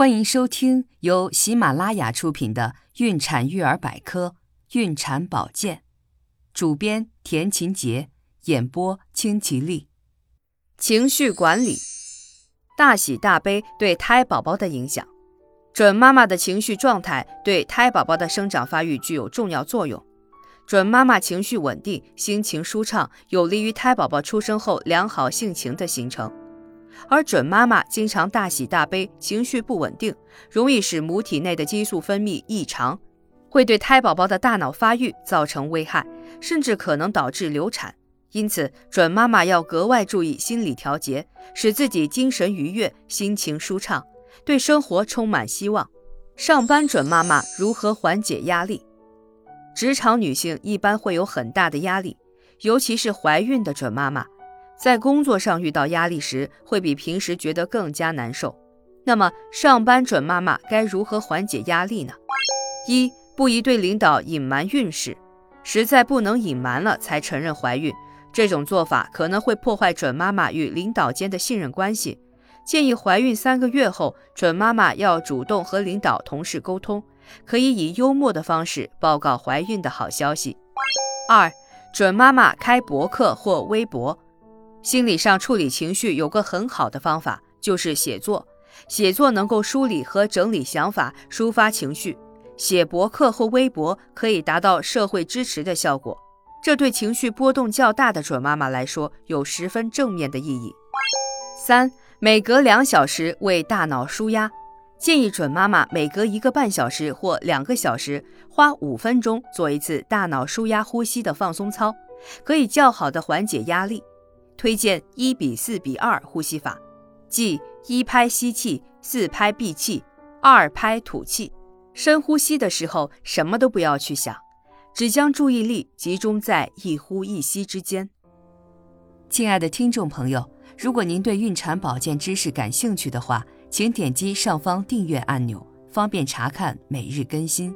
欢迎收听由喜马拉雅出品的《孕产育儿百科·孕产保健》，主编田勤杰，演播清吉丽。情绪管理，大喜大悲对胎宝宝的影响。准妈妈的情绪状态对胎宝宝的生长发育具有重要作用。准妈妈情绪稳定，心情舒畅，有利于胎宝宝出生后良好性情的形成。而准妈妈经常大喜大悲，情绪不稳定，容易使母体内的激素分泌异常，会对胎宝宝的大脑发育造成危害，甚至可能导致流产。因此，准妈妈要格外注意心理调节，使自己精神愉悦，心情舒畅，对生活充满希望。上班准妈妈如何缓解压力？职场女性一般会有很大的压力，尤其是怀孕的准妈妈。在工作上遇到压力时，会比平时觉得更加难受。那么，上班准妈妈该如何缓解压力呢？一不宜对领导隐瞒孕史，实在不能隐瞒了才承认怀孕，这种做法可能会破坏准妈妈与领导间的信任关系。建议怀孕三个月后，准妈妈要主动和领导、同事沟通，可以以幽默的方式报告怀孕的好消息。二准妈妈开博客或微博。心理上处理情绪有个很好的方法，就是写作。写作能够梳理和整理想法，抒发情绪。写博客或微博可以达到社会支持的效果，这对情绪波动较大的准妈妈来说有十分正面的意义。三，每隔两小时为大脑舒压，建议准妈妈每隔一个半小时或两个小时，花五分钟做一次大脑舒压呼吸的放松操，可以较好的缓解压力。推荐一比四比二呼吸法，即一拍吸气，四拍闭气，二拍吐气。深呼吸的时候，什么都不要去想，只将注意力集中在一呼一吸之间。亲爱的听众朋友，如果您对孕产保健知识感兴趣的话，请点击上方订阅按钮，方便查看每日更新。